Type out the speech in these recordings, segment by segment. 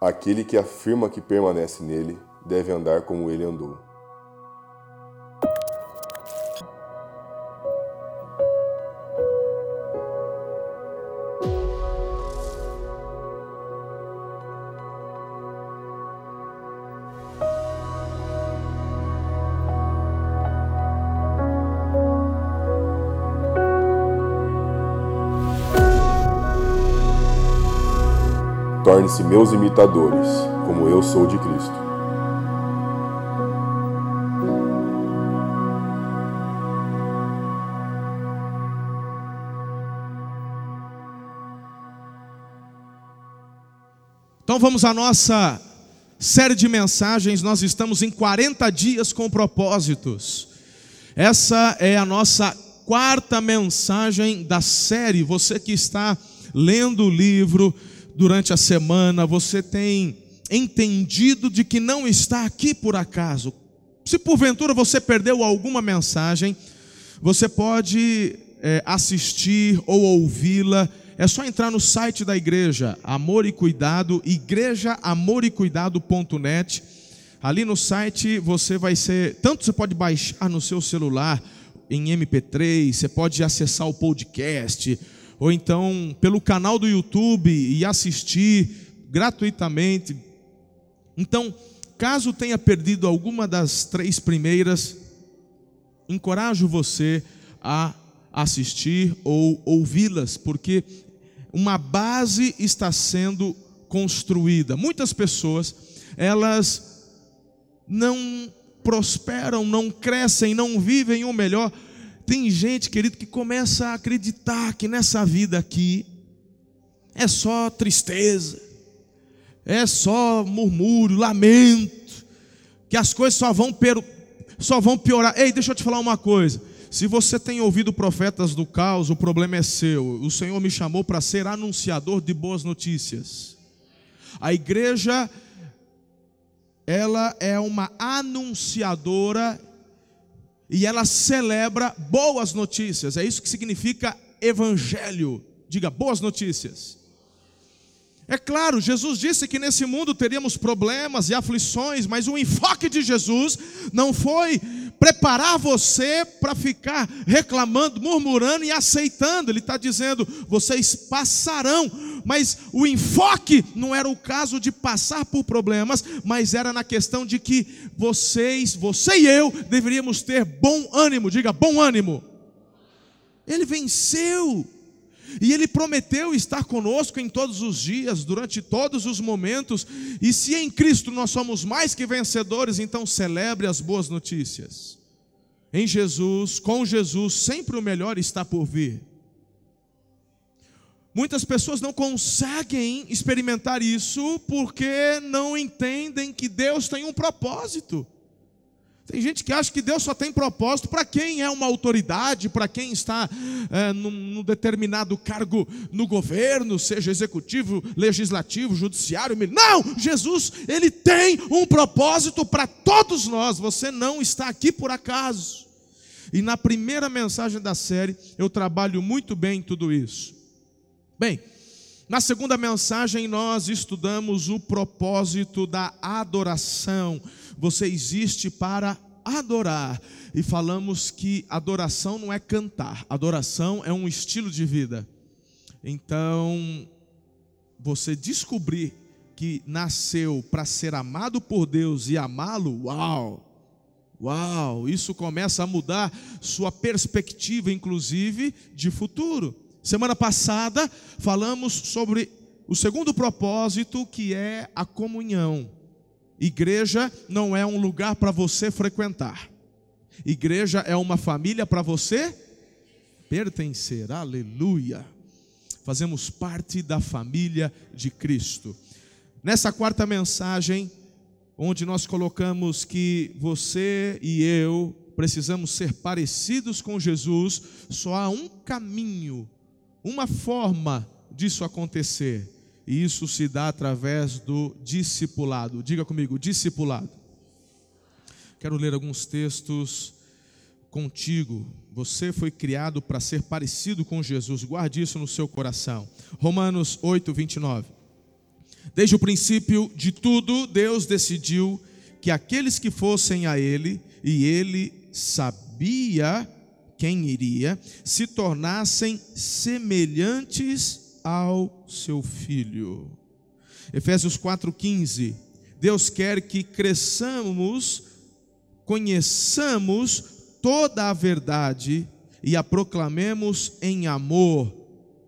Aquele que afirma que permanece nele deve andar como ele andou. Torne-se meus imitadores, como eu sou de Cristo. Então vamos à nossa série de mensagens. Nós estamos em 40 dias com propósitos. Essa é a nossa quarta mensagem da série. Você que está lendo o livro durante a semana, você tem entendido de que não está aqui por acaso. Se porventura você perdeu alguma mensagem, você pode é, assistir ou ouvi-la é só entrar no site da igreja, Amor e Cuidado, igrejaamoricuidado.net. Ali no site você vai ser, tanto você pode baixar no seu celular em MP3, você pode acessar o podcast, ou então pelo canal do YouTube e assistir gratuitamente. Então, caso tenha perdido alguma das três primeiras, encorajo você a assistir ou ouvi-las, porque uma base está sendo construída. Muitas pessoas, elas não prosperam, não crescem, não vivem o melhor. Tem gente, querido, que começa a acreditar que nessa vida aqui é só tristeza, é só murmúrio, lamento, que as coisas só vão, só vão piorar. Ei, deixa eu te falar uma coisa. Se você tem ouvido profetas do caos, o problema é seu. O Senhor me chamou para ser anunciador de boas notícias. A igreja, ela é uma anunciadora e ela celebra boas notícias. É isso que significa evangelho. Diga boas notícias. É claro, Jesus disse que nesse mundo teríamos problemas e aflições, mas o enfoque de Jesus não foi preparar você para ficar reclamando, murmurando e aceitando. Ele está dizendo: vocês passarão, mas o enfoque não era o caso de passar por problemas, mas era na questão de que vocês, você e eu, deveríamos ter bom ânimo. Diga, bom ânimo. Ele venceu. E Ele prometeu estar conosco em todos os dias, durante todos os momentos. E se em Cristo nós somos mais que vencedores, então celebre as boas notícias. Em Jesus, com Jesus, sempre o melhor está por vir. Muitas pessoas não conseguem experimentar isso porque não entendem que Deus tem um propósito. Tem gente que acha que Deus só tem propósito para quem é uma autoridade, para quem está é, num, num, determinado cargo no governo, seja executivo, legislativo, judiciário. Não! Jesus, ele tem um propósito para todos nós. Você não está aqui por acaso. E na primeira mensagem da série, eu trabalho muito bem tudo isso. Bem, na segunda mensagem, nós estudamos o propósito da adoração você existe para adorar. E falamos que adoração não é cantar, adoração é um estilo de vida. Então, você descobrir que nasceu para ser amado por Deus e amá-lo, uau! Uau, isso começa a mudar sua perspectiva, inclusive, de futuro. Semana passada falamos sobre o segundo propósito, que é a comunhão. Igreja não é um lugar para você frequentar. Igreja é uma família para você pertencer. Aleluia. Fazemos parte da família de Cristo. Nessa quarta mensagem, onde nós colocamos que você e eu precisamos ser parecidos com Jesus, só há um caminho, uma forma disso acontecer e isso se dá através do discipulado. Diga comigo, discipulado. Quero ler alguns textos contigo. Você foi criado para ser parecido com Jesus. Guarde isso no seu coração. Romanos 8, 29. Desde o princípio de tudo, Deus decidiu que aqueles que fossem a Ele, e Ele sabia quem iria, se tornassem semelhantes ao seu Filho. Efésios 4,15. Deus quer que cresçamos, conheçamos toda a verdade e a proclamemos em amor,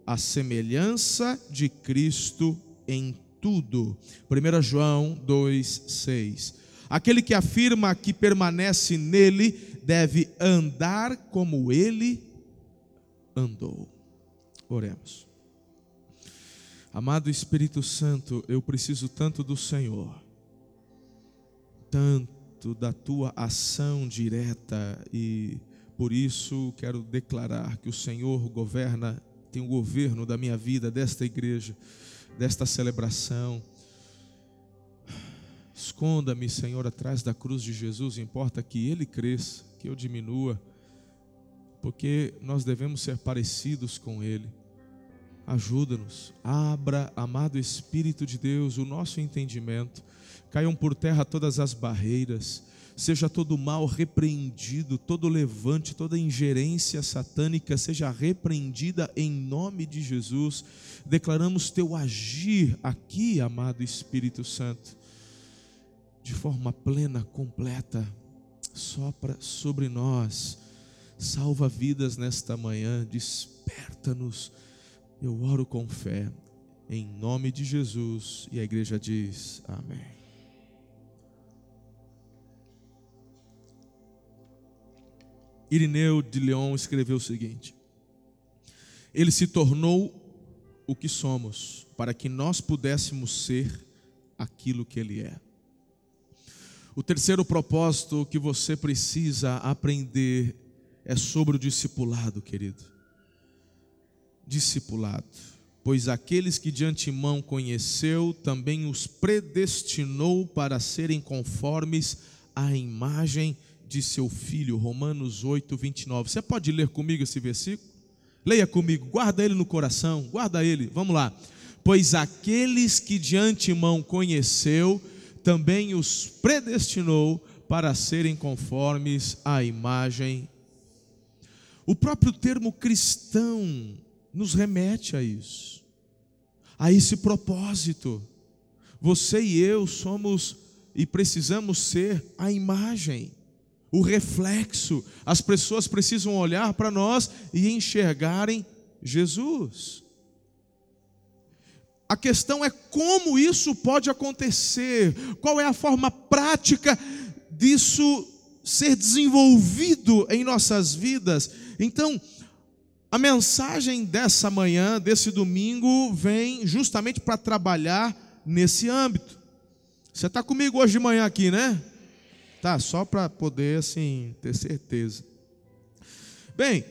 a semelhança de Cristo em tudo. 1 João 2,6. Aquele que afirma que permanece nele deve andar como ele andou. Oremos. Amado Espírito Santo, eu preciso tanto do Senhor, tanto da tua ação direta e por isso quero declarar que o Senhor governa, tem o governo da minha vida, desta igreja, desta celebração. Esconda-me, Senhor, atrás da cruz de Jesus, importa que Ele cresça, que eu diminua, porque nós devemos ser parecidos com Ele. Ajuda-nos, abra, amado Espírito de Deus, o nosso entendimento, caiam por terra todas as barreiras, seja todo mal repreendido, todo levante, toda ingerência satânica seja repreendida em nome de Jesus. Declaramos teu agir aqui, amado Espírito Santo, de forma plena, completa, sopra sobre nós, salva vidas nesta manhã, desperta-nos. Eu oro com fé, em nome de Jesus, e a igreja diz: Amém. Irineu de Leão escreveu o seguinte: Ele se tornou o que somos, para que nós pudéssemos ser aquilo que Ele é. O terceiro propósito que você precisa aprender é sobre o discipulado, querido. Discipulado. Pois aqueles que de antemão conheceu, também os predestinou para serem conformes à imagem de seu filho, Romanos 8, 29. Você pode ler comigo esse versículo? Leia comigo, guarda ele no coração, guarda ele, vamos lá. Pois aqueles que de antemão conheceu, também os predestinou para serem conformes à imagem. O próprio termo cristão nos remete a isso, a esse propósito. Você e eu somos e precisamos ser a imagem o reflexo. As pessoas precisam olhar para nós e enxergarem Jesus. A questão é como isso pode acontecer, qual é a forma prática disso ser desenvolvido em nossas vidas. Então, a mensagem dessa manhã, desse domingo, vem justamente para trabalhar nesse âmbito. Você está comigo hoje de manhã aqui, né? Tá, só para poder assim ter certeza. Bem,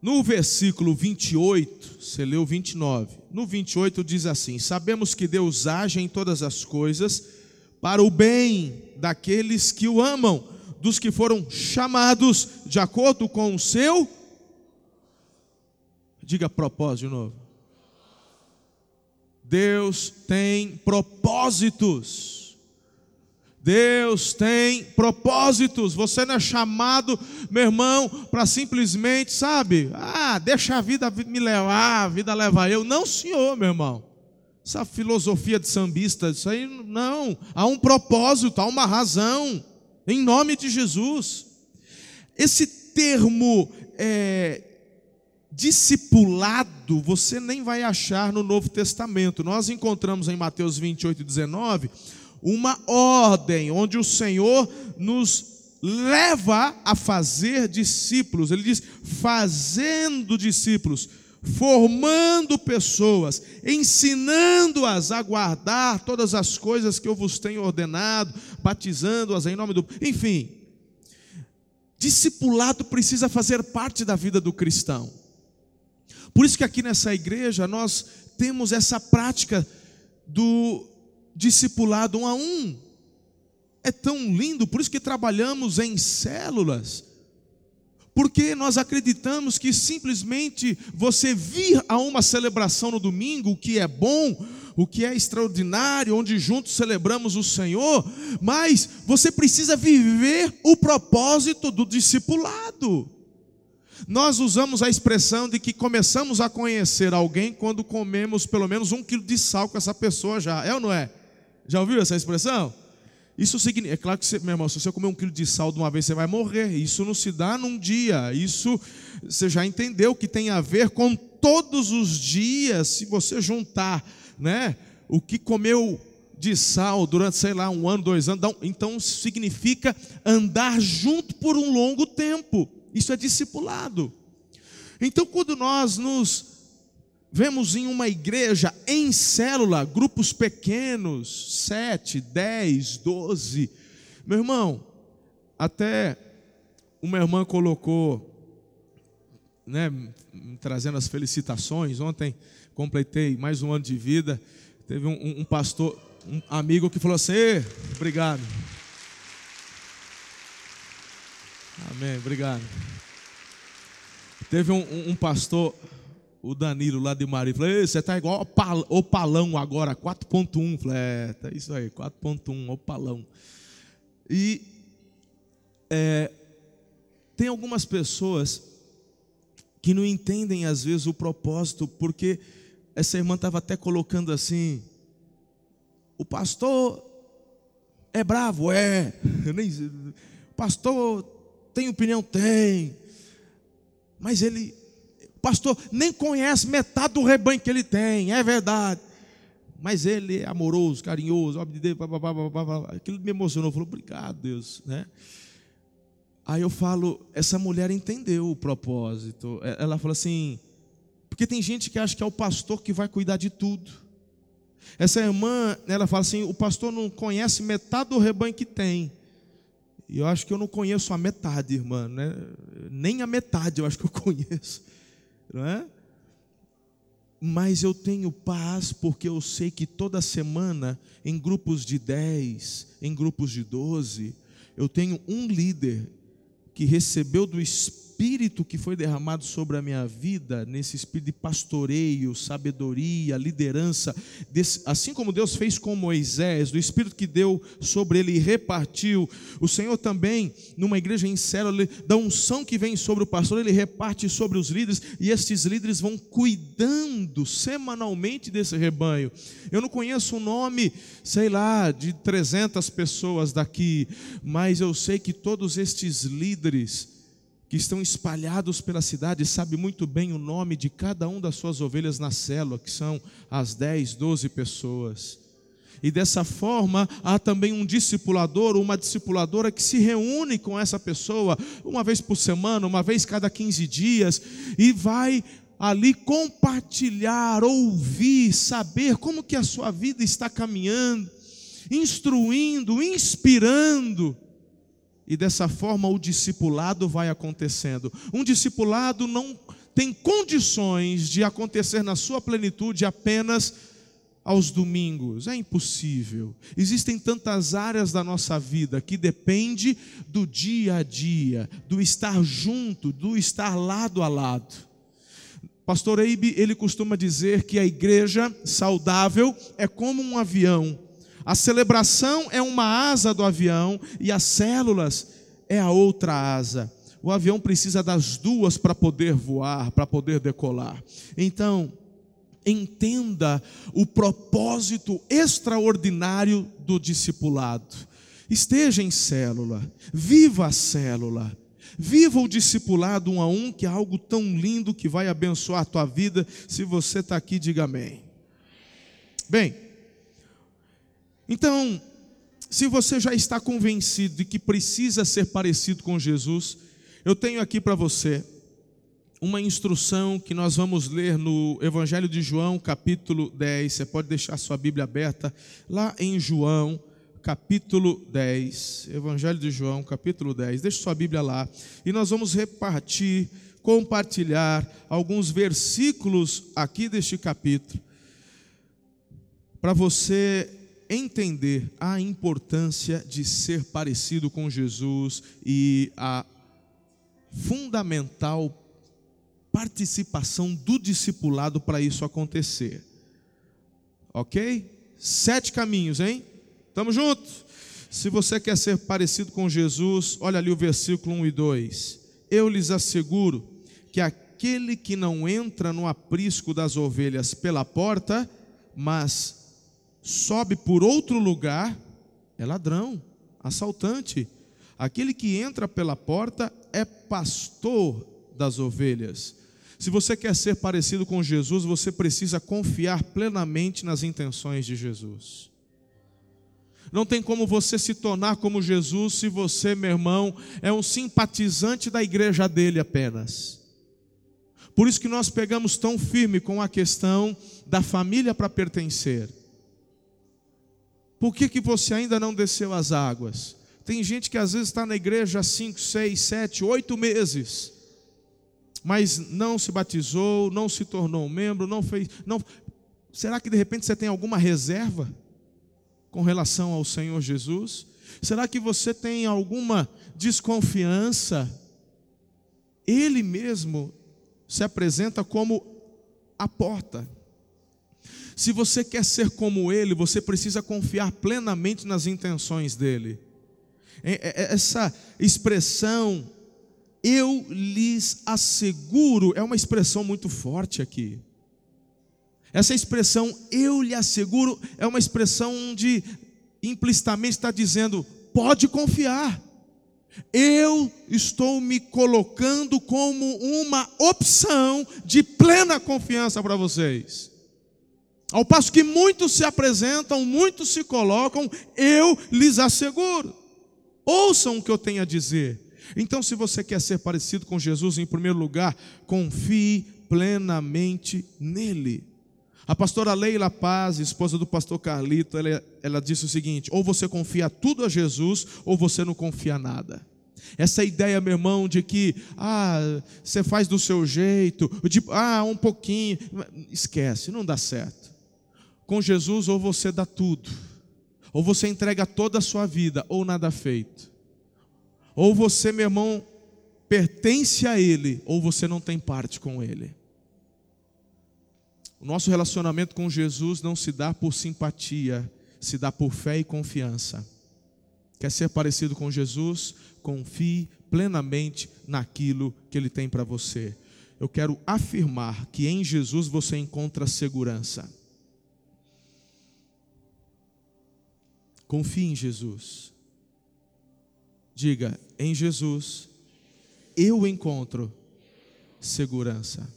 no versículo 28, você leu 29. No 28 diz assim: Sabemos que Deus age em todas as coisas para o bem daqueles que o amam, dos que foram chamados de acordo com o seu Diga propósito de novo. Deus tem propósitos. Deus tem propósitos. Você não é chamado, meu irmão, para simplesmente, sabe, ah, deixa a vida me levar, a vida leva eu. Não, senhor, meu irmão. Essa filosofia de sambista, isso aí não. Há um propósito, há uma razão. Em nome de Jesus. Esse termo é, discipulado, você nem vai achar no Novo Testamento. Nós encontramos em Mateus 28, 19 uma ordem, onde o Senhor nos leva a fazer discípulos. Ele diz: fazendo discípulos, formando pessoas, ensinando-as a guardar todas as coisas que eu vos tenho ordenado, batizando-as em nome do. Enfim, discipulado precisa fazer parte da vida do cristão. Por isso que aqui nessa igreja nós temos essa prática do discipulado um a um. É tão lindo, por isso que trabalhamos em células. Porque nós acreditamos que simplesmente você vir a uma celebração no domingo, o que é bom, o que é extraordinário, onde juntos celebramos o Senhor, mas você precisa viver o propósito do discipulado. Nós usamos a expressão de que começamos a conhecer alguém quando comemos pelo menos um quilo de sal com essa pessoa já. É ou não é? Já ouviu essa expressão? Isso significa, é claro que você, meu irmão, se você comer um quilo de sal de uma vez, você vai morrer. Isso não se dá num dia. Isso você já entendeu que tem a ver com todos os dias. Se você juntar, né, o que comeu de sal durante, sei lá, um ano, dois anos, então significa andar junto por um longo tempo. Isso é discipulado. Então, quando nós nos Vemos em uma igreja em célula, grupos pequenos, sete, dez, doze. Meu irmão, até uma irmã colocou, né, trazendo as felicitações. Ontem completei mais um ano de vida. Teve um, um pastor, um amigo que falou assim: obrigado. Amém, obrigado. Teve um, um pastor o Danilo lá de Maria, falou, você está igual o palão agora, 4.1. Falei, é, tá isso aí, 4.1, o palão. E é, tem algumas pessoas que não entendem às vezes o propósito, porque essa irmã estava até colocando assim, o pastor é bravo, é. o pastor tem opinião, tem. Mas ele pastor nem conhece metade do rebanho que ele tem, é verdade. Mas ele é amoroso, carinhoso, aquilo me emocionou, falou, obrigado, Deus. Né? Aí eu falo, essa mulher entendeu o propósito. É, ela fala assim, porque tem gente que acha que é o pastor que vai cuidar de tudo. Essa irmã, ela fala assim: o pastor não conhece metade do rebanho que tem. E eu acho que eu não conheço a metade, irmã, né? nem a metade eu acho que eu conheço não é? Mas eu tenho paz porque eu sei que toda semana, em grupos de 10, em grupos de 12, eu tenho um líder que recebeu do Espírito espírito que foi derramado sobre a minha vida, nesse espírito de pastoreio, sabedoria, liderança, desse, assim como Deus fez com Moisés, do espírito que deu sobre ele e repartiu, o Senhor também, numa igreja em célula, da unção que vem sobre o pastor, ele reparte sobre os líderes, e estes líderes vão cuidando semanalmente desse rebanho. Eu não conheço o nome, sei lá, de 300 pessoas daqui, mas eu sei que todos estes líderes, que estão espalhados pela cidade, sabe muito bem o nome de cada um das suas ovelhas na célula, que são as 10, 12 pessoas. E dessa forma, há também um discipulador, uma discipuladora que se reúne com essa pessoa uma vez por semana, uma vez cada 15 dias, e vai ali compartilhar, ouvir, saber como que a sua vida está caminhando, instruindo, inspirando e dessa forma o discipulado vai acontecendo. Um discipulado não tem condições de acontecer na sua plenitude apenas aos domingos. É impossível. Existem tantas áreas da nossa vida que depende do dia a dia, do estar junto, do estar lado a lado. Pastor Eibe, ele costuma dizer que a igreja saudável é como um avião a celebração é uma asa do avião e as células é a outra asa. O avião precisa das duas para poder voar, para poder decolar. Então, entenda o propósito extraordinário do discipulado. Esteja em célula, viva a célula, viva o discipulado um a um, que é algo tão lindo que vai abençoar a tua vida. Se você está aqui, diga amém. Bem, então, se você já está convencido de que precisa ser parecido com Jesus, eu tenho aqui para você uma instrução que nós vamos ler no Evangelho de João, capítulo 10. Você pode deixar sua Bíblia aberta lá em João, capítulo 10. Evangelho de João, capítulo 10. Deixe sua Bíblia lá. E nós vamos repartir, compartilhar alguns versículos aqui deste capítulo, para você entender a importância de ser parecido com Jesus e a fundamental participação do discipulado para isso acontecer. Ok? Sete caminhos, hein? Tamo junto? Se você quer ser parecido com Jesus, olha ali o versículo 1 e 2. Eu lhes asseguro que aquele que não entra no aprisco das ovelhas pela porta, mas sobe por outro lugar, é ladrão, assaltante. Aquele que entra pela porta é pastor das ovelhas. Se você quer ser parecido com Jesus, você precisa confiar plenamente nas intenções de Jesus. Não tem como você se tornar como Jesus se você, meu irmão, é um simpatizante da igreja dele apenas. Por isso que nós pegamos tão firme com a questão da família para pertencer. Por que, que você ainda não desceu as águas? Tem gente que às vezes está na igreja há 5, 6, 7, 8 meses, mas não se batizou, não se tornou um membro, não fez. Não... Será que de repente você tem alguma reserva com relação ao Senhor Jesus? Será que você tem alguma desconfiança? Ele mesmo se apresenta como a porta. Se você quer ser como Ele, você precisa confiar plenamente nas intenções dEle. É, é, é, essa expressão, eu lhes asseguro, é uma expressão muito forte aqui. Essa expressão, eu lhe asseguro, é uma expressão onde implicitamente está dizendo, pode confiar. Eu estou me colocando como uma opção de plena confiança para vocês. Ao passo que muitos se apresentam, muitos se colocam, eu lhes asseguro. Ouçam o que eu tenho a dizer. Então, se você quer ser parecido com Jesus, em primeiro lugar, confie plenamente nele. A pastora Leila Paz, esposa do pastor Carlito, ela, ela disse o seguinte: ou você confia tudo a Jesus, ou você não confia nada. Essa ideia, meu irmão, de que ah, você faz do seu jeito, de ah, um pouquinho, esquece, não dá certo. Com Jesus, ou você dá tudo, ou você entrega toda a sua vida, ou nada feito. Ou você, meu irmão, pertence a Ele, ou você não tem parte com Ele. O nosso relacionamento com Jesus não se dá por simpatia, se dá por fé e confiança. Quer ser parecido com Jesus? Confie plenamente naquilo que Ele tem para você. Eu quero afirmar que em Jesus você encontra segurança. Confie em Jesus. Diga, em Jesus eu encontro segurança.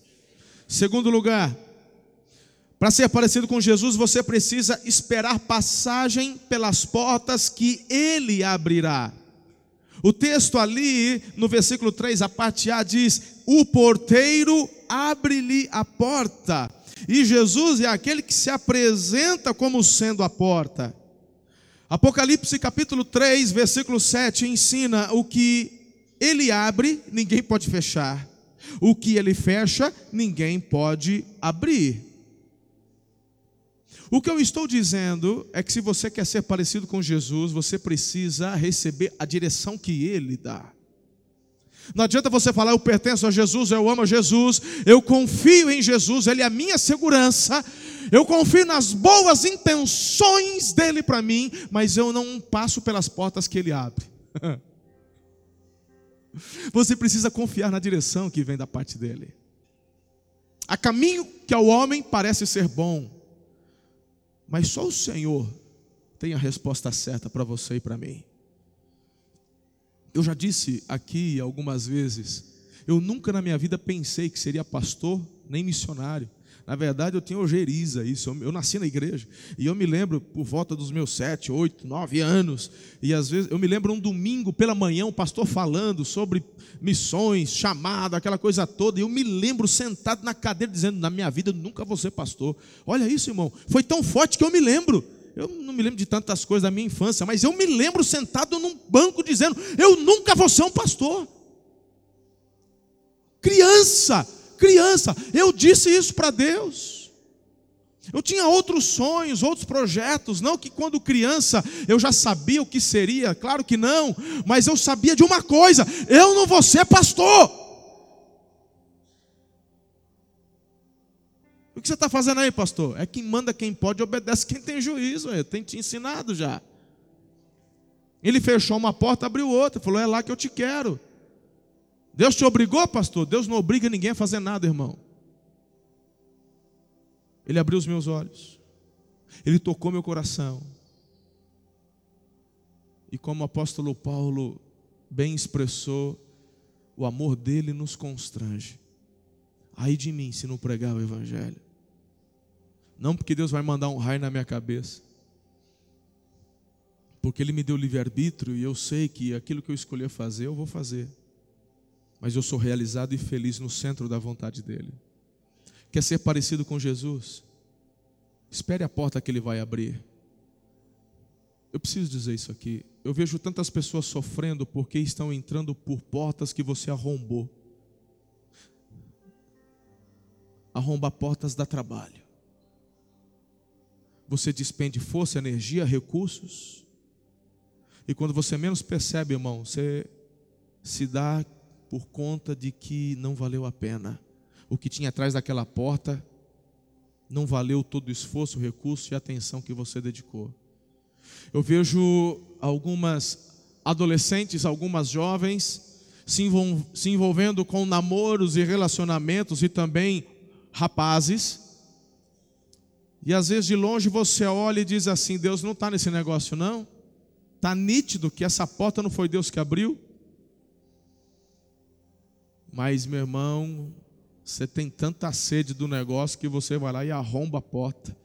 Segundo lugar, para ser parecido com Jesus, você precisa esperar passagem pelas portas que ele abrirá. O texto ali, no versículo 3, a parte A diz: O porteiro abre-lhe a porta. E Jesus é aquele que se apresenta como sendo a porta. Apocalipse capítulo 3, versículo 7 ensina o que ele abre, ninguém pode fechar. O que ele fecha, ninguém pode abrir. O que eu estou dizendo é que se você quer ser parecido com Jesus, você precisa receber a direção que ele dá. Não adianta você falar, eu pertenço a Jesus, eu amo a Jesus, eu confio em Jesus, Ele é a minha segurança, eu confio nas boas intenções dele para mim, mas eu não passo pelas portas que ele abre. Você precisa confiar na direção que vem da parte dele. Há caminho que ao homem parece ser bom, mas só o Senhor tem a resposta certa para você e para mim. Eu já disse aqui algumas vezes, eu nunca na minha vida pensei que seria pastor nem missionário. Na verdade, eu tenho ojeriza isso. Eu, eu, nasci na igreja. E eu me lembro, por volta dos meus sete, oito, nove anos, e às vezes eu me lembro um domingo pela manhã, o um pastor falando sobre missões, chamada, aquela coisa toda. E eu me lembro sentado na cadeira dizendo: Na minha vida eu nunca vou ser pastor. Olha isso, irmão. Foi tão forte que eu me lembro. Eu não me lembro de tantas coisas da minha infância, mas eu me lembro sentado num banco dizendo: Eu nunca vou ser um pastor. Criança criança. Eu disse isso para Deus. Eu tinha outros sonhos, outros projetos, não que quando criança eu já sabia o que seria, claro que não, mas eu sabia de uma coisa: eu não vou ser pastor. O que você está fazendo aí, pastor? É quem manda quem pode, obedece quem tem juízo. Eu tenho te ensinado já. Ele fechou uma porta, abriu outra, falou: É lá que eu te quero. Deus te obrigou, pastor? Deus não obriga ninguém a fazer nada, irmão. Ele abriu os meus olhos, ele tocou meu coração. E como o apóstolo Paulo bem expressou, o amor dele nos constrange. Aí de mim se não pregar o Evangelho. Não porque Deus vai mandar um raio na minha cabeça. Porque Ele me deu livre-arbítrio e eu sei que aquilo que eu escolher fazer, eu vou fazer. Mas eu sou realizado e feliz no centro da vontade dEle. Quer ser parecido com Jesus? Espere a porta que Ele vai abrir. Eu preciso dizer isso aqui. Eu vejo tantas pessoas sofrendo porque estão entrando por portas que você arrombou. Arromba portas dá trabalho. Você despende força, energia, recursos. E quando você menos percebe, irmão, você se dá por conta de que não valeu a pena. O que tinha atrás daquela porta não valeu todo o esforço, o recurso e a atenção que você dedicou. Eu vejo algumas adolescentes, algumas jovens se, envolvendo com namoros e relacionamentos e também rapazes. E às vezes de longe você olha e diz assim: Deus não está nesse negócio, não. Está nítido que essa porta não foi Deus que abriu. Mas, meu irmão, você tem tanta sede do negócio que você vai lá e arromba a porta.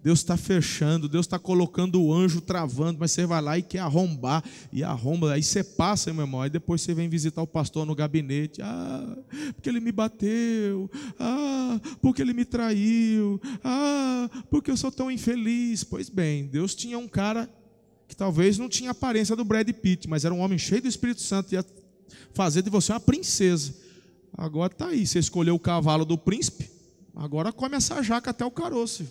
Deus está fechando, Deus está colocando o anjo travando, mas você vai lá e quer arrombar, e arromba, aí você passa, meu irmão, aí depois você vem visitar o pastor no gabinete, ah, porque ele me bateu, ah, porque ele me traiu, ah, porque eu sou tão infeliz. Pois bem, Deus tinha um cara que talvez não tinha aparência do Brad Pitt, mas era um homem cheio do Espírito Santo, ia fazer de você uma princesa. Agora está aí, você escolheu o cavalo do príncipe, agora come essa jaca até o caroço.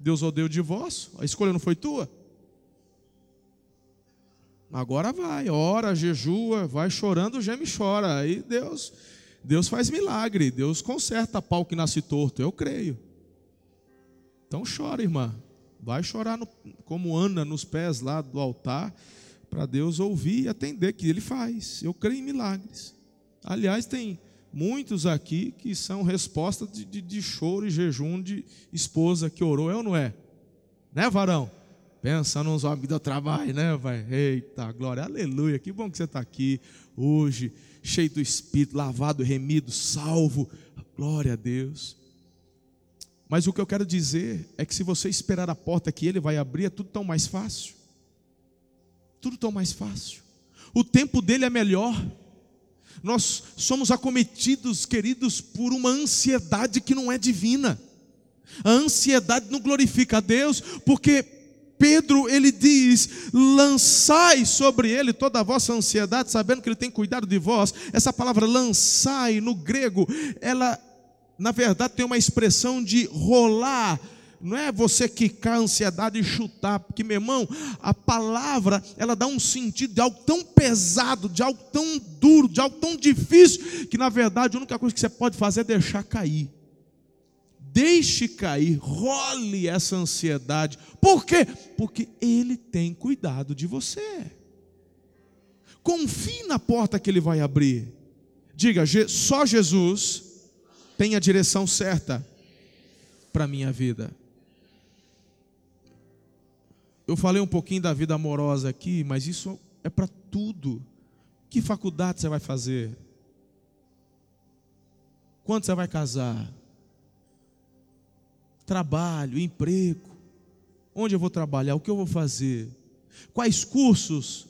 Deus odeia o divórcio, a escolha não foi tua. Agora vai, ora, jejua, vai chorando, geme e chora. Aí Deus, Deus faz milagre, Deus conserta pau que nasce torto, eu creio. Então chora, irmã. Vai chorar no, como Ana nos pés lá do altar, para Deus ouvir e atender, que Ele faz. Eu creio em milagres. Aliás, tem muitos aqui que são resposta de, de, de, choro e jejum de esposa que orou, é ou não é? Né, varão? Pensa nos homens do trabalho, né, vai? Eita, glória, aleluia, que bom que você está aqui hoje, cheio do Espírito, lavado, remido, salvo, glória a Deus. Mas o que eu quero dizer é que se você esperar a porta que Ele vai abrir, é tudo tão mais fácil. Tudo tão mais fácil. O tempo dele é melhor. Nós somos acometidos, queridos, por uma ansiedade que não é divina. A ansiedade não glorifica a Deus, porque Pedro ele diz: lançai sobre ele toda a vossa ansiedade, sabendo que ele tem cuidado de vós. Essa palavra lançai no grego, ela na verdade tem uma expressão de rolar não é você quicar a ansiedade e chutar, porque, meu irmão, a palavra, ela dá um sentido de algo tão pesado, de algo tão duro, de algo tão difícil, que na verdade a única coisa que você pode fazer é deixar cair. Deixe cair, role essa ansiedade. Por quê? Porque Ele tem cuidado de você. Confie na porta que Ele vai abrir. Diga, só Jesus tem a direção certa para a minha vida. Eu falei um pouquinho da vida amorosa aqui, mas isso é para tudo. Que faculdade você vai fazer? Quando você vai casar? Trabalho, emprego. Onde eu vou trabalhar? O que eu vou fazer? Quais cursos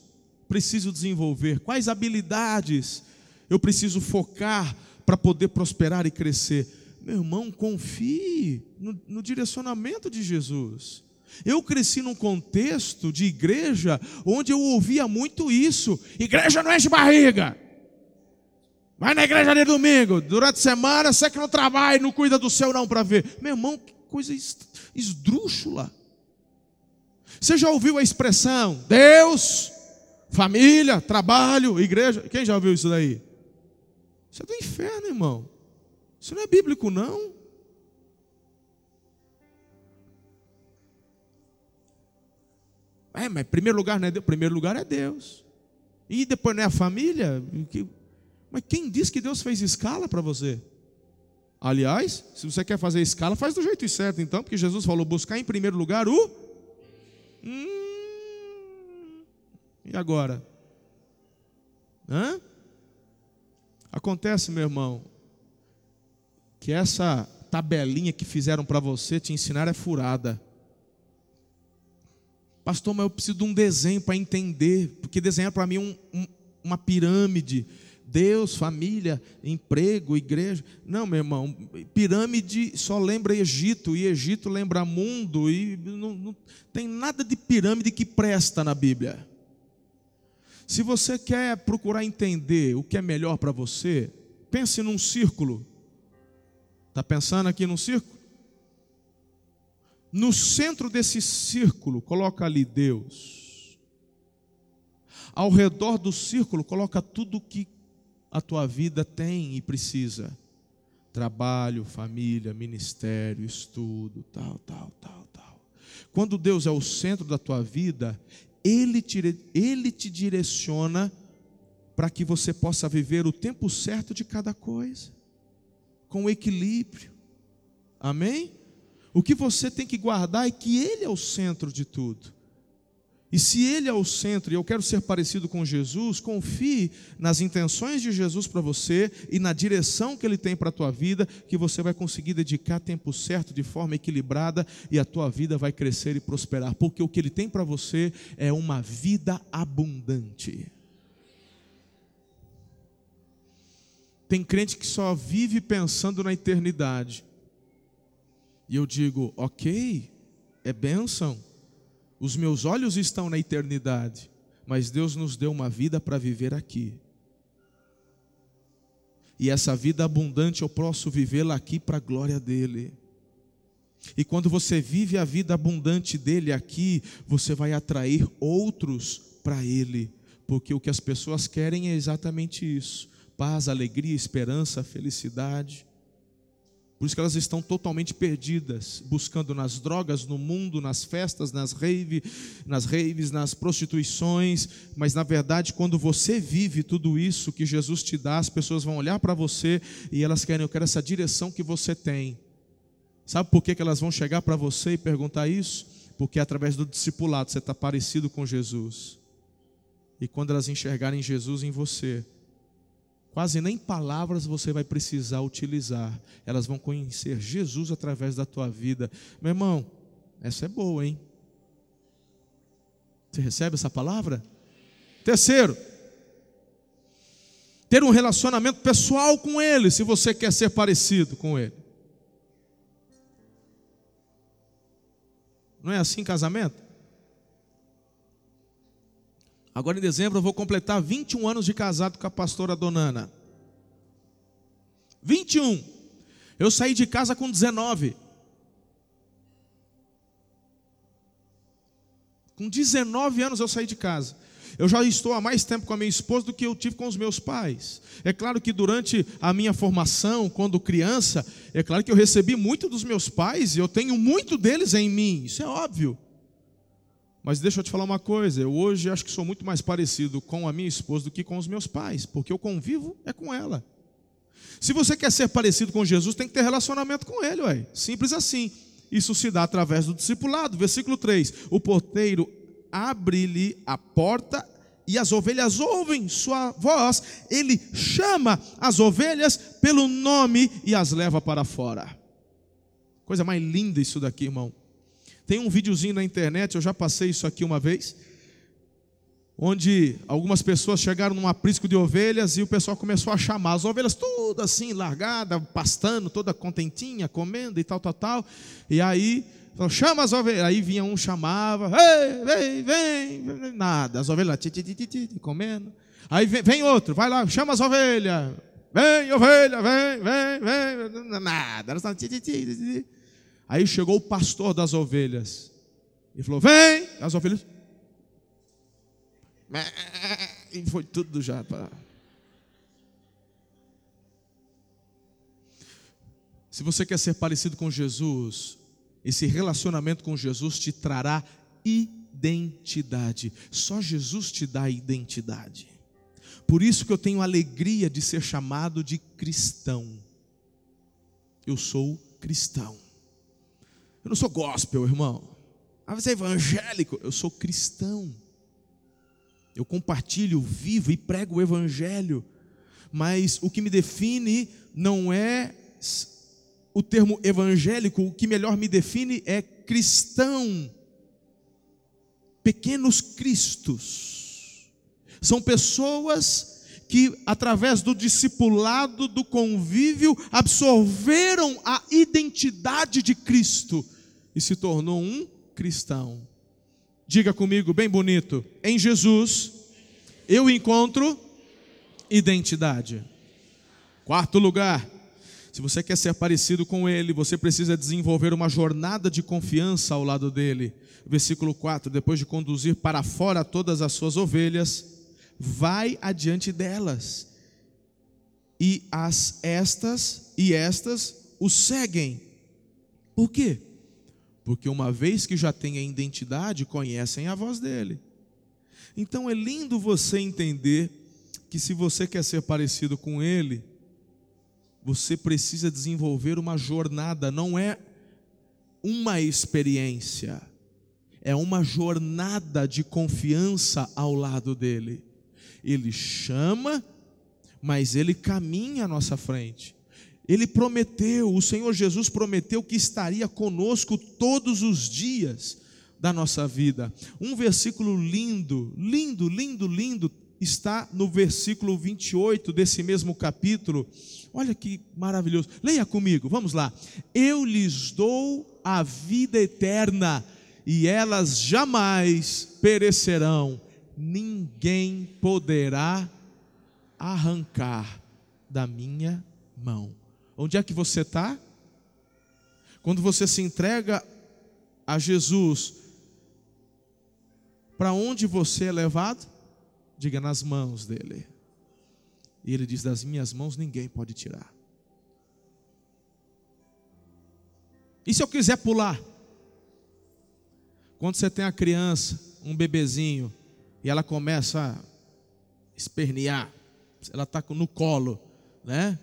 preciso desenvolver? Quais habilidades eu preciso focar para poder prosperar e crescer? Meu irmão, confie no, no direcionamento de Jesus. Eu cresci num contexto de igreja onde eu ouvia muito isso: igreja não enche barriga. Vai na igreja de domingo, durante a semana você que não trabalha, não cuida do seu não para ver. Meu irmão, que coisa esdrúxula. Você já ouviu a expressão Deus, família, trabalho, igreja? Quem já ouviu isso daí? Isso é do inferno, irmão. Isso não é bíblico, não. É, mas primeiro lugar não é Deus? Primeiro lugar é Deus. E depois não é a família? Mas quem disse que Deus fez escala para você? Aliás, se você quer fazer escala, faz do jeito certo então, porque Jesus falou: buscar em primeiro lugar o. Hum... E agora? Hã? Acontece, meu irmão, que essa tabelinha que fizeram para você te ensinar é furada. Pastor, mas eu preciso de um desenho para entender, porque desenhar para mim é um, um, uma pirâmide. Deus, família, emprego, igreja. Não, meu irmão, pirâmide só lembra Egito, e Egito lembra mundo, e não, não tem nada de pirâmide que presta na Bíblia. Se você quer procurar entender o que é melhor para você, pense num círculo. Está pensando aqui num círculo? No centro desse círculo, coloca ali Deus. Ao redor do círculo, coloca tudo que a tua vida tem e precisa: trabalho, família, ministério, estudo, tal, tal, tal, tal. Quando Deus é o centro da tua vida, Ele te, Ele te direciona para que você possa viver o tempo certo de cada coisa, com equilíbrio. Amém? O que você tem que guardar é que Ele é o centro de tudo. E se Ele é o centro e eu quero ser parecido com Jesus, confie nas intenções de Jesus para você e na direção que Ele tem para a tua vida, que você vai conseguir dedicar tempo certo, de forma equilibrada, e a tua vida vai crescer e prosperar, porque o que Ele tem para você é uma vida abundante. Tem crente que só vive pensando na eternidade. E eu digo, ok, é bênção. Os meus olhos estão na eternidade, mas Deus nos deu uma vida para viver aqui. E essa vida abundante eu posso vivê-la aqui para a glória dEle. E quando você vive a vida abundante dele aqui, você vai atrair outros para ele, porque o que as pessoas querem é exatamente isso: paz, alegria, esperança, felicidade. Por isso que elas estão totalmente perdidas, buscando nas drogas, no mundo, nas festas, nas raves, nas raves, nas prostituições, mas na verdade, quando você vive tudo isso que Jesus te dá, as pessoas vão olhar para você e elas querem, eu quero essa direção que você tem. Sabe por que, que elas vão chegar para você e perguntar isso? Porque através do discipulado você está parecido com Jesus. E quando elas enxergarem Jesus em você, Quase nem palavras você vai precisar utilizar. Elas vão conhecer Jesus através da tua vida. Meu irmão, essa é boa, hein? Você recebe essa palavra? Terceiro, ter um relacionamento pessoal com Ele, se você quer ser parecido com Ele. Não é assim casamento? Agora em dezembro eu vou completar 21 anos de casado com a pastora Donana. 21. Eu saí de casa com 19. Com 19 anos eu saí de casa. Eu já estou há mais tempo com a minha esposa do que eu tive com os meus pais. É claro que durante a minha formação, quando criança, é claro que eu recebi muito dos meus pais e eu tenho muito deles em mim. Isso é óbvio. Mas deixa eu te falar uma coisa, eu hoje acho que sou muito mais parecido com a minha esposa do que com os meus pais, porque eu convivo é com ela. Se você quer ser parecido com Jesus, tem que ter relacionamento com ele, ué. Simples assim. Isso se dá através do discipulado. Versículo 3: O porteiro abre-lhe a porta e as ovelhas ouvem sua voz. Ele chama as ovelhas pelo nome e as leva para fora. Coisa mais linda isso daqui, irmão. Tem um videozinho na internet, eu já passei isso aqui uma vez, onde algumas pessoas chegaram num aprisco de ovelhas e o pessoal começou a chamar as ovelhas todas assim, largada, pastando, toda contentinha, comendo e tal, tal, tal. E aí, falou, chama as ovelhas. Aí vinha um, chamava, vem, vem, vem, nada. As ovelhas, ti, ti, ti, comendo. Aí vem, vem outro, vai lá, chama as ovelhas. Vem, ovelha, vem, vem, vem. Nada. Elas estavam, ti. Aí chegou o pastor das ovelhas e falou: Vem! As ovelhas. E foi tudo já para. Se você quer ser parecido com Jesus, esse relacionamento com Jesus te trará identidade. Só Jesus te dá identidade. Por isso que eu tenho alegria de ser chamado de cristão. Eu sou cristão. Eu não sou gospel, irmão. Ah, você é evangélico? Eu sou cristão. Eu compartilho, vivo e prego o evangelho. Mas o que me define não é o termo evangélico, o que melhor me define é cristão. Pequenos cristos. São pessoas que, através do discipulado, do convívio, absorveram a identidade de Cristo e se tornou um cristão. Diga comigo, bem bonito: em Jesus eu encontro identidade. Quarto lugar, se você quer ser parecido com Ele, você precisa desenvolver uma jornada de confiança ao lado dele. Versículo 4: Depois de conduzir para fora todas as suas ovelhas, vai adiante delas. E as estas e estas o seguem. Por quê? Porque uma vez que já têm a identidade, conhecem a voz dele. Então é lindo você entender que se você quer ser parecido com ele, você precisa desenvolver uma jornada, não é uma experiência, é uma jornada de confiança ao lado dele. Ele chama, mas ele caminha à nossa frente. Ele prometeu, o Senhor Jesus prometeu que estaria conosco todos os dias da nossa vida. Um versículo lindo, lindo, lindo, lindo, está no versículo 28 desse mesmo capítulo. Olha que maravilhoso. Leia comigo, vamos lá. Eu lhes dou a vida eterna e elas jamais perecerão ninguém poderá arrancar da minha mão. Onde é que você está? Quando você se entrega a Jesus, para onde você é levado? Diga nas mãos dele. E ele diz: Das minhas mãos ninguém pode tirar. E se eu quiser pular? Quando você tem a criança, um bebezinho, e ela começa a espernear. Ela está no colo, né?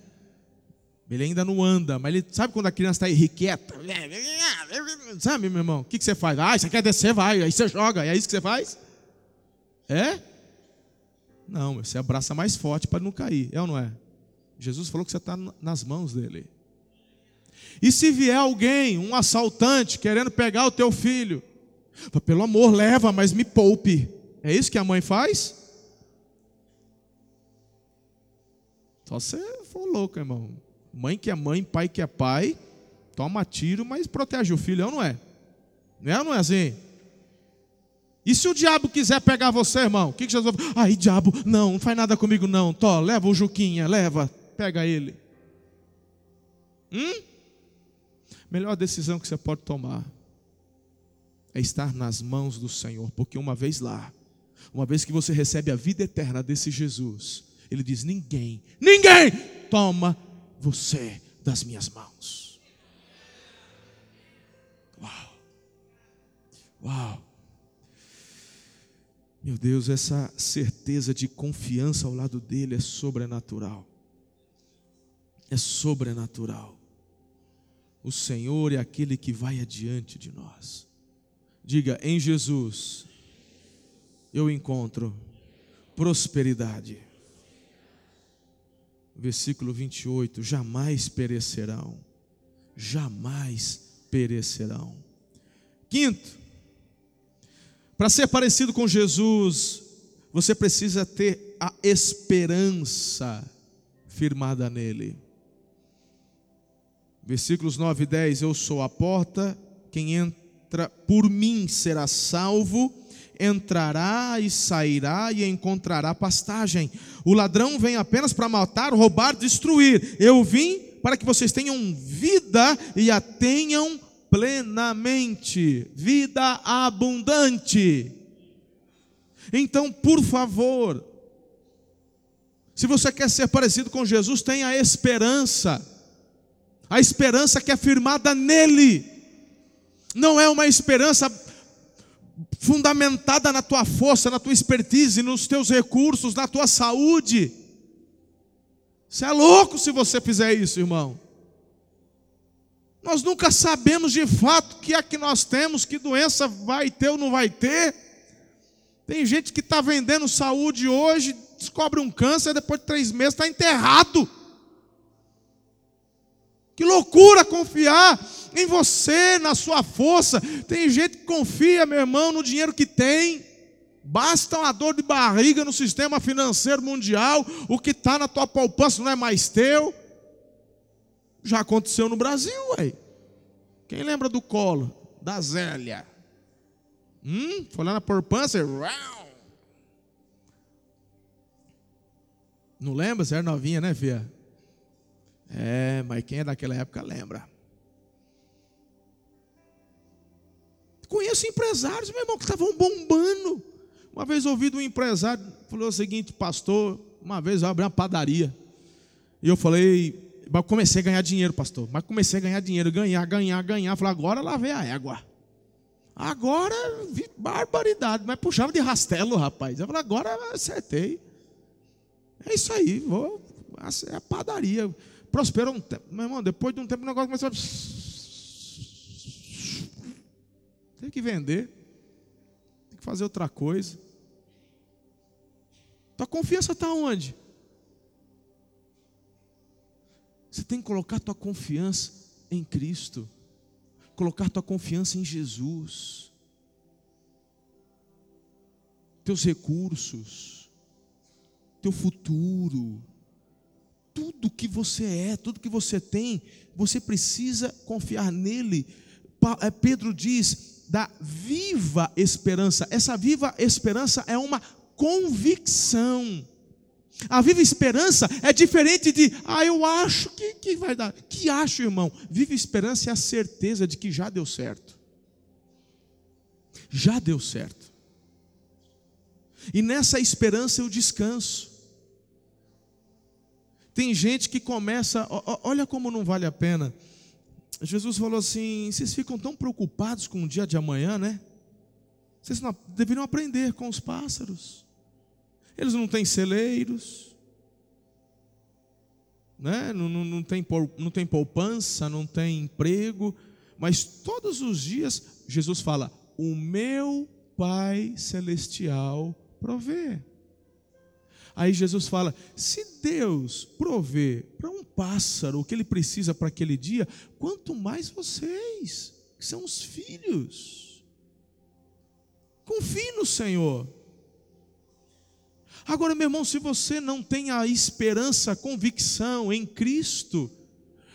Ele ainda não anda, mas ele sabe quando a criança está irrequieta? Sabe, meu irmão? O que, que você faz? Ah, você quer descer? Vai. Aí você joga. É isso que você faz? É? Não, você abraça mais forte para não cair. É ou não é? Jesus falou que você está nas mãos dele. E se vier alguém, um assaltante, querendo pegar o teu filho, pelo amor, leva, mas me poupe. É isso que a mãe faz? Só você for louco, irmão. Mãe que é mãe, pai que é pai, toma tiro, mas protege o filho, é ou não é? Não é ou não é assim? E se o diabo quiser pegar você, irmão? O que, que Jesus vai Ai, diabo, não, não faz nada comigo, não. Tó, leva o Juquinha, leva, pega ele. Hum? Melhor decisão que você pode tomar é estar nas mãos do Senhor, porque uma vez lá, uma vez que você recebe a vida eterna desse Jesus, ele diz: ninguém, ninguém toma você das minhas mãos. Uau, uau. Meu Deus, essa certeza de confiança ao lado dele é sobrenatural. É sobrenatural. O Senhor é aquele que vai adiante de nós. Diga, em Jesus eu encontro prosperidade. Versículo 28: jamais perecerão, jamais perecerão. Quinto, para ser parecido com Jesus, você precisa ter a esperança firmada nele. Versículos 9 e 10: Eu sou a porta, quem entra por mim será salvo entrará e sairá e encontrará pastagem. O ladrão vem apenas para matar, roubar, destruir. Eu vim para que vocês tenham vida e a tenham plenamente, vida abundante. Então, por favor, se você quer ser parecido com Jesus, tenha esperança. A esperança que é firmada nele. Não é uma esperança fundamentada na tua força, na tua expertise, nos teus recursos, na tua saúde. Você é louco se você fizer isso, irmão. Nós nunca sabemos de fato o que é que nós temos, que doença vai ter ou não vai ter. Tem gente que está vendendo saúde hoje, descobre um câncer, depois de três meses está enterrado. Que loucura confiar em você, na sua força. Tem gente que confia, meu irmão, no dinheiro que tem. Basta uma dor de barriga no sistema financeiro mundial, o que está na tua poupança não é mais teu. Já aconteceu no Brasil, ué. Quem lembra do colo? Da Zélia. Hum, foi lá na poupança. Não lembra? Você era novinha, né, filha? É, mas quem é daquela época lembra. Conheço empresários, meu irmão, que estavam bombando. Uma vez ouvi de um empresário, falou o seguinte, pastor, uma vez eu abri uma padaria. E eu falei, mas comecei a ganhar dinheiro, pastor. Mas comecei a ganhar dinheiro, ganhar, ganhar, ganhar. Falei, agora lá vem a égua. Agora, vi barbaridade. Mas puxava de rastelo, rapaz. Eu falei, agora acertei. É isso aí, vou. É a padaria. Prosperou um tempo. Meu irmão, depois de um tempo o negócio começou a. Tem que vender. Tem que fazer outra coisa. Tua confiança está onde? Você tem que colocar tua confiança em Cristo, colocar tua confiança em Jesus, teus recursos, teu futuro, tudo que você é, tudo que você tem, você precisa confiar nele. É, Pedro diz da viva esperança. Essa viva esperança é uma convicção. A viva esperança é diferente de, ah, eu acho que, que vai dar. Que acho, irmão? Viva esperança é a certeza de que já deu certo. Já deu certo. E nessa esperança eu descanso. Tem gente que começa, olha como não vale a pena. Jesus falou assim: vocês ficam tão preocupados com o dia de amanhã, né? Vocês não, deveriam aprender com os pássaros. Eles não têm celeiros, né? não, não, não, tem, não tem poupança, não tem emprego, mas todos os dias Jesus fala: O meu Pai Celestial provê. Aí Jesus fala: se Deus provê para um pássaro o que ele precisa para aquele dia, quanto mais vocês, que são os filhos. Confie no Senhor. Agora, meu irmão, se você não tem a esperança, a convicção em Cristo,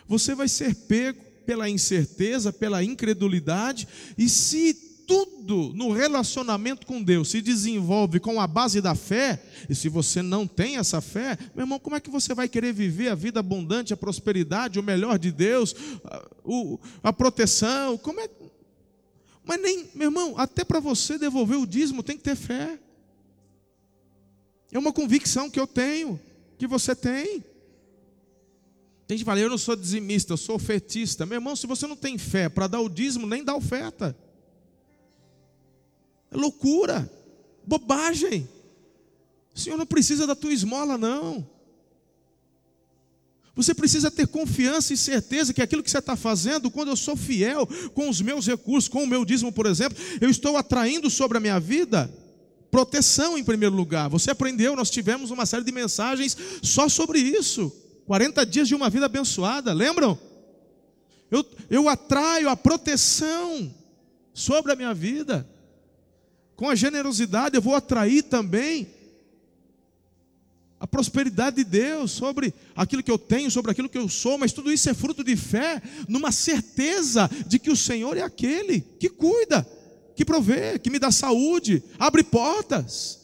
você vai ser pego pela incerteza, pela incredulidade, e se tudo no relacionamento com Deus se desenvolve com a base da fé, e se você não tem essa fé, meu irmão, como é que você vai querer viver a vida abundante, a prosperidade, o melhor de Deus, a, a proteção? Como é? Mas nem, meu irmão, até para você devolver o dízimo tem que ter fé. É uma convicção que eu tenho, que você tem. Tem gente que fala, eu não sou dizimista, eu sou ofertista. Meu irmão, se você não tem fé para dar o dízimo, nem dá oferta. É loucura, bobagem. O Senhor não precisa da tua esmola, não. Você precisa ter confiança e certeza que aquilo que você está fazendo, quando eu sou fiel com os meus recursos, com o meu dízimo, por exemplo, eu estou atraindo sobre a minha vida Proteção em primeiro lugar. Você aprendeu, nós tivemos uma série de mensagens só sobre isso. 40 dias de uma vida abençoada, lembram? Eu, eu atraio a proteção sobre a minha vida. Com a generosidade, eu vou atrair também a prosperidade de Deus sobre aquilo que eu tenho, sobre aquilo que eu sou, mas tudo isso é fruto de fé, numa certeza de que o Senhor é aquele que cuida que provê, que me dá saúde, abre portas.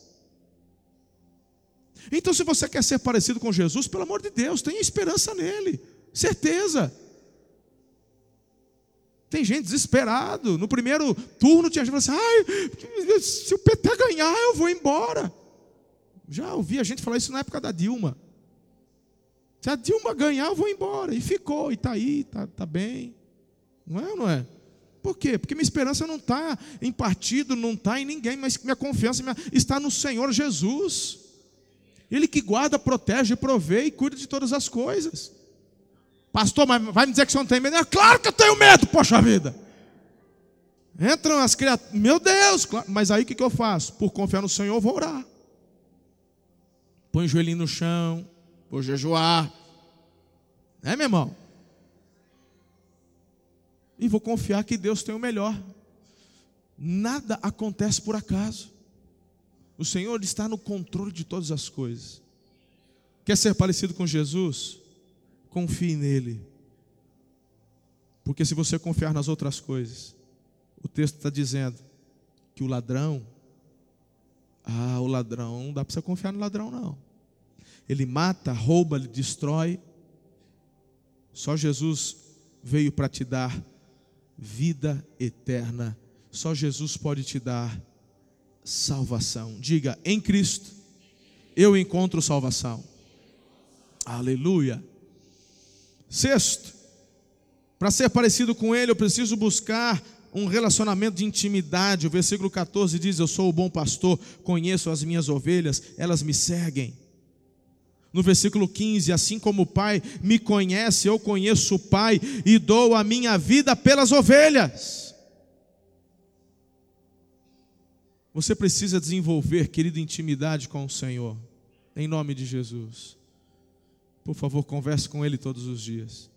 Então, se você quer ser parecido com Jesus, pelo amor de Deus, tenha esperança nele, certeza. Tem gente desesperado. No primeiro turno tinha gente falando assim: se o PT ganhar, eu vou embora. Já ouvi a gente falar isso na época da Dilma. Se a Dilma ganhar, eu vou embora. E ficou, e está aí, está tá bem. Não é ou não é? Por quê? Porque minha esperança não está em partido, não está em ninguém, mas minha confiança está no Senhor Jesus. Ele que guarda, protege, provê e cuida de todas as coisas. Pastor, mas vai me dizer que você não tem medo? Claro que eu tenho medo, poxa vida. Entram as criaturas, meu Deus, mas aí o que, eu faço? Por confiar no Senhor, eu vou orar. Põe o joelhinho no chão, vou jejuar. É, meu irmão? E vou confiar que Deus tem o melhor. Nada acontece por acaso. O Senhor está no controle de todas as coisas. Quer ser parecido com Jesus? Confie nele. Porque se você confiar nas outras coisas, o texto está dizendo que o ladrão, ah, o ladrão, não dá para você confiar no ladrão, não. Ele mata, rouba, ele destrói. Só Jesus veio para te dar vida eterna. Só Jesus pode te dar salvação. Diga, em Cristo eu encontro salvação. Aleluia. Sexto, para ser parecido com Ele, eu preciso buscar um relacionamento de intimidade. O versículo 14 diz: Eu sou o bom pastor, conheço as minhas ovelhas, elas me seguem. No versículo 15: Assim como o Pai me conhece, eu conheço o Pai e dou a minha vida pelas ovelhas. Você precisa desenvolver, querido, intimidade com o Senhor, em nome de Jesus. Por favor, converse com Ele todos os dias.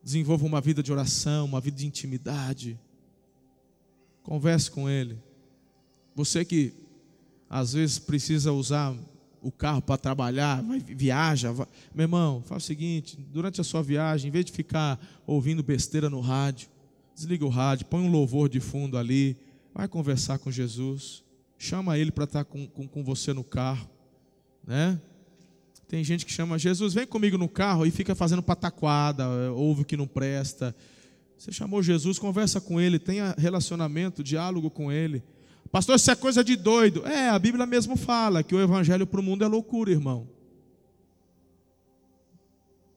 Desenvolva uma vida de oração, uma vida de intimidade. Converse com Ele. Você que às vezes precisa usar o carro para trabalhar, vai, viaja, vai. meu irmão, faz o seguinte: durante a sua viagem, em vez de ficar ouvindo besteira no rádio, desliga o rádio, põe um louvor de fundo ali, Vai conversar com Jesus. Chama ele para estar com, com, com você no carro. Né? Tem gente que chama Jesus, vem comigo no carro e fica fazendo pataquada, ouve o que não presta. Você chamou Jesus, conversa com ele, tenha relacionamento, diálogo com ele. Pastor, isso é coisa de doido. É, a Bíblia mesmo fala que o evangelho para o mundo é loucura, irmão.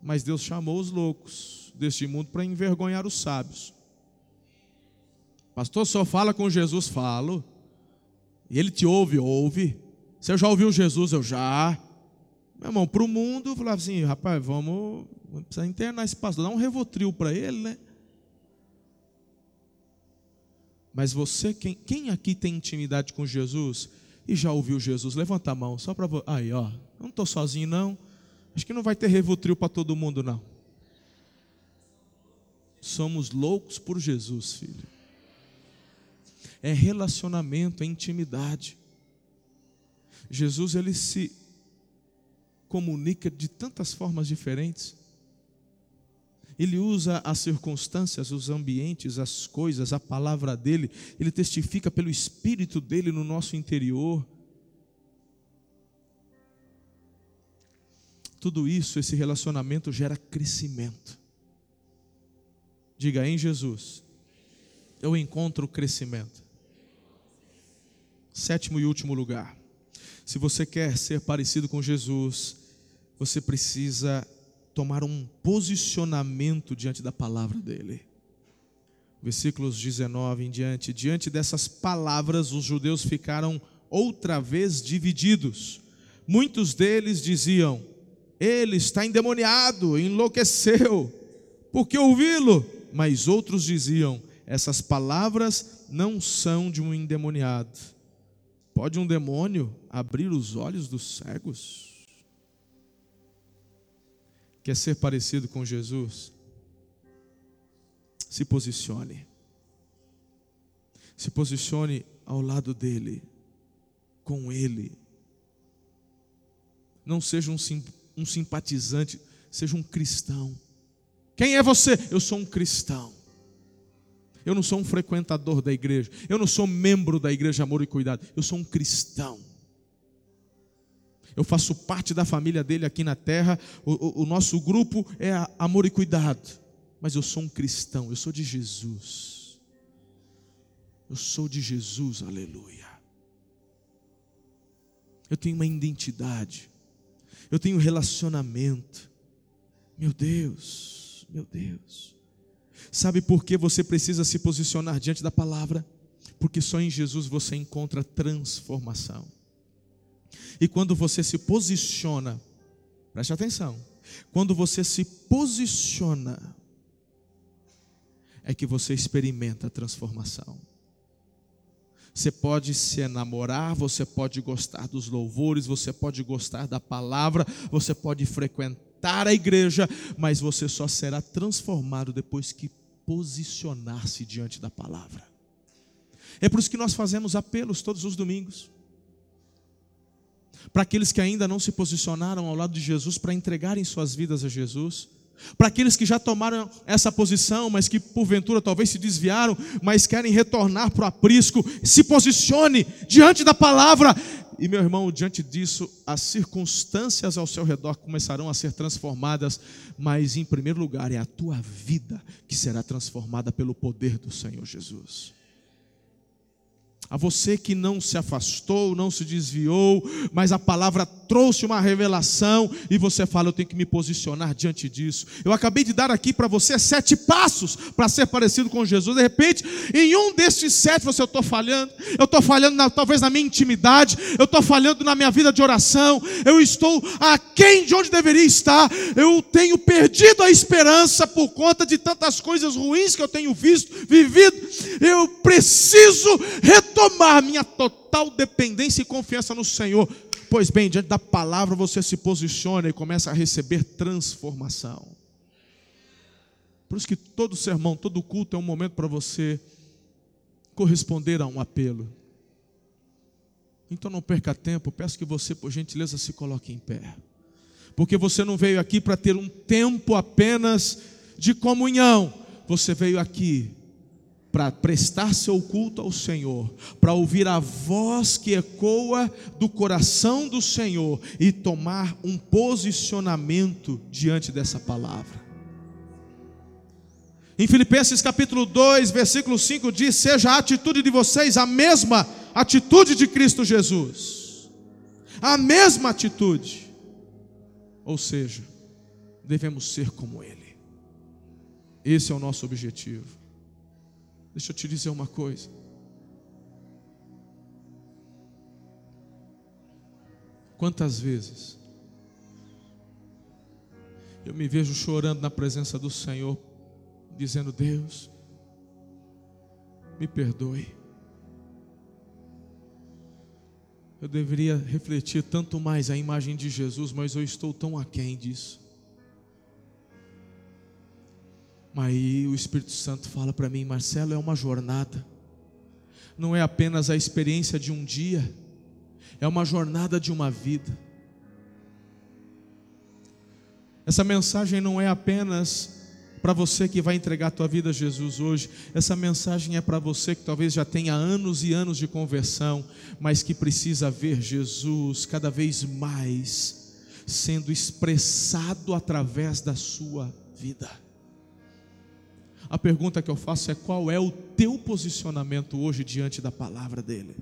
Mas Deus chamou os loucos deste mundo para envergonhar os sábios. Pastor, só fala com Jesus? Falo. E ele te ouve? Ouve. Você já ouviu Jesus? Eu já. Meu irmão, para o mundo, falava assim, rapaz, vamos, vamos precisar internar esse pastor, dá um revotril para ele, né? Mas você, quem, quem aqui tem intimidade com Jesus e já ouviu Jesus? Levanta a mão, só para. Aí, ó, não estou sozinho, não. Acho que não vai ter revotril para todo mundo, não. Somos loucos por Jesus, filho é relacionamento, é intimidade. Jesus ele se comunica de tantas formas diferentes. Ele usa as circunstâncias, os ambientes, as coisas, a palavra dele, ele testifica pelo espírito dele no nosso interior. Tudo isso, esse relacionamento gera crescimento. Diga em Jesus, eu encontro crescimento. Sétimo e último lugar. Se você quer ser parecido com Jesus, você precisa tomar um posicionamento diante da palavra dele. Versículos 19 em diante. Diante dessas palavras, os judeus ficaram outra vez divididos. Muitos deles diziam: Ele está endemoniado, enlouqueceu, por que ouvi-lo? Mas outros diziam: Essas palavras não são de um endemoniado Pode um demônio abrir os olhos dos cegos? Quer ser parecido com Jesus? Se posicione. Se posicione ao lado dele, com ele. Não seja um, sim, um simpatizante, seja um cristão. Quem é você? Eu sou um cristão. Eu não sou um frequentador da igreja. Eu não sou membro da igreja Amor e Cuidado. Eu sou um cristão. Eu faço parte da família dele aqui na terra. O, o, o nosso grupo é Amor e Cuidado. Mas eu sou um cristão. Eu sou de Jesus. Eu sou de Jesus, aleluia. Eu tenho uma identidade. Eu tenho um relacionamento. Meu Deus, meu Deus. Sabe por que você precisa se posicionar diante da palavra? Porque só em Jesus você encontra transformação. E quando você se posiciona, preste atenção, quando você se posiciona, é que você experimenta a transformação. Você pode se enamorar, você pode gostar dos louvores, você pode gostar da palavra, você pode frequentar a igreja, mas você só será transformado depois que posicionar-se diante da palavra. É por isso que nós fazemos apelos todos os domingos. Para aqueles que ainda não se posicionaram ao lado de Jesus, para entregarem suas vidas a Jesus para aqueles que já tomaram essa posição, mas que porventura talvez se desviaram, mas querem retornar para o aprisco, se posicione diante da palavra. E meu irmão, diante disso, as circunstâncias ao seu redor começarão a ser transformadas, mas em primeiro lugar é a tua vida que será transformada pelo poder do Senhor Jesus a você que não se afastou, não se desviou, mas a palavra trouxe uma revelação e você fala: Eu tenho que me posicionar diante disso. Eu acabei de dar aqui para você sete passos para ser parecido com Jesus. De repente, em um desses sete você eu estou falhando, eu estou falhando na, talvez na minha intimidade, eu estou falhando na minha vida de oração, eu estou aquém de onde deveria estar, eu tenho perdido a esperança por conta de tantas coisas ruins que eu tenho visto, vivido. Eu preciso retornar tomar minha total dependência e confiança no Senhor. Pois bem, diante da palavra você se posiciona e começa a receber transformação. Por isso que todo sermão, todo culto é um momento para você corresponder a um apelo. Então não perca tempo, peço que você, por gentileza, se coloque em pé. Porque você não veio aqui para ter um tempo apenas de comunhão, você veio aqui para prestar seu culto ao Senhor, para ouvir a voz que ecoa do coração do Senhor e tomar um posicionamento diante dessa palavra. Em Filipenses capítulo 2, versículo 5 diz: Seja a atitude de vocês a mesma atitude de Cristo Jesus, a mesma atitude, ou seja, devemos ser como Ele, esse é o nosso objetivo. Deixa eu te dizer uma coisa. Quantas vezes eu me vejo chorando na presença do Senhor, dizendo: Deus, me perdoe. Eu deveria refletir tanto mais a imagem de Jesus, mas eu estou tão aquém disso. Aí o Espírito Santo fala para mim, Marcelo, é uma jornada. Não é apenas a experiência de um dia, é uma jornada de uma vida. Essa mensagem não é apenas para você que vai entregar a tua vida a Jesus hoje. Essa mensagem é para você que talvez já tenha anos e anos de conversão, mas que precisa ver Jesus cada vez mais sendo expressado através da sua vida. A pergunta que eu faço é: qual é o teu posicionamento hoje diante da palavra dele?